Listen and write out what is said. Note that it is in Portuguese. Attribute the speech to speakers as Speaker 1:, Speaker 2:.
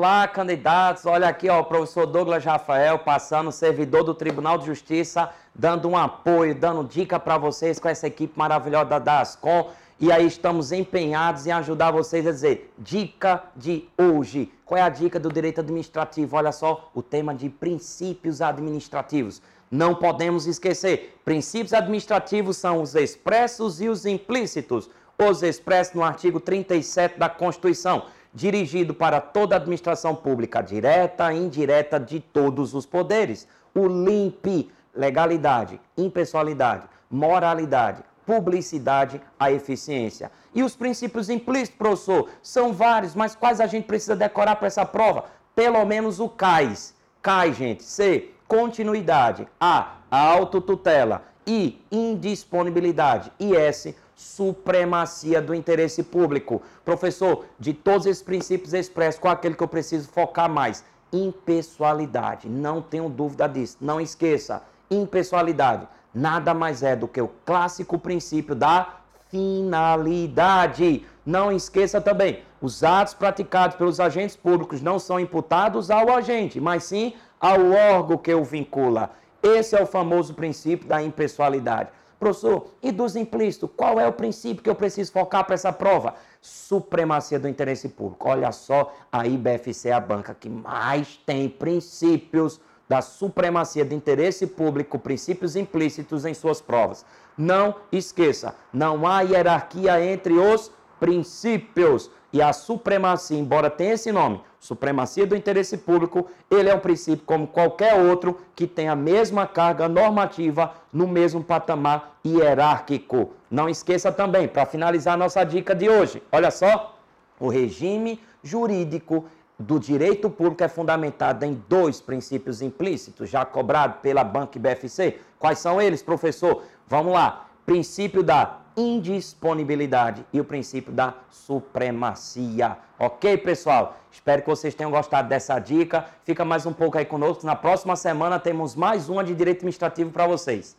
Speaker 1: Olá, candidatos. Olha aqui, ó, o professor Douglas Rafael passando, servidor do Tribunal de Justiça, dando um apoio, dando dica para vocês com essa equipe maravilhosa da Ascom. E aí estamos empenhados em ajudar vocês a dizer dica de hoje. Qual é a dica do direito administrativo? Olha só, o tema de princípios administrativos. Não podemos esquecer, princípios administrativos são os expressos e os implícitos. Os expressos no artigo 37 da Constituição dirigido para toda a administração pública, direta e indireta de todos os poderes. O LIMP, legalidade, impessoalidade, moralidade, publicidade, a eficiência. E os princípios implícitos, professor, são vários, mas quais a gente precisa decorar para essa prova? Pelo menos o CAIS. CAIS, gente. C, continuidade. A, autotutela. I, indisponibilidade. E S, supremacia do interesse público. Professor, de todos esses princípios expressos, qual é aquele que eu preciso focar mais? Impessoalidade. Não tenho dúvida disso. Não esqueça, impessoalidade nada mais é do que o clássico princípio da finalidade. Não esqueça também, os atos praticados pelos agentes públicos não são imputados ao agente, mas sim ao órgão que o vincula. Esse é o famoso princípio da impessoalidade. Professor, e dos implícitos, qual é o princípio que eu preciso focar para essa prova? Supremacia do interesse público. Olha só, a IBFC é a banca que mais tem princípios da supremacia do interesse público, princípios implícitos em suas provas. Não esqueça, não há hierarquia entre os princípios. E a supremacia, embora tenha esse nome, supremacia do interesse público, ele é um princípio como qualquer outro que tem a mesma carga normativa no mesmo patamar hierárquico. Não esqueça também, para finalizar nossa dica de hoje, olha só, o regime jurídico do direito público é fundamentado em dois princípios implícitos, já cobrado pela Banca BFC. Quais são eles, professor? Vamos lá. Princípio da indisponibilidade e o princípio da supremacia. Ok, pessoal? Espero que vocês tenham gostado dessa dica. Fica mais um pouco aí conosco. Na próxima semana temos mais uma de direito administrativo para vocês.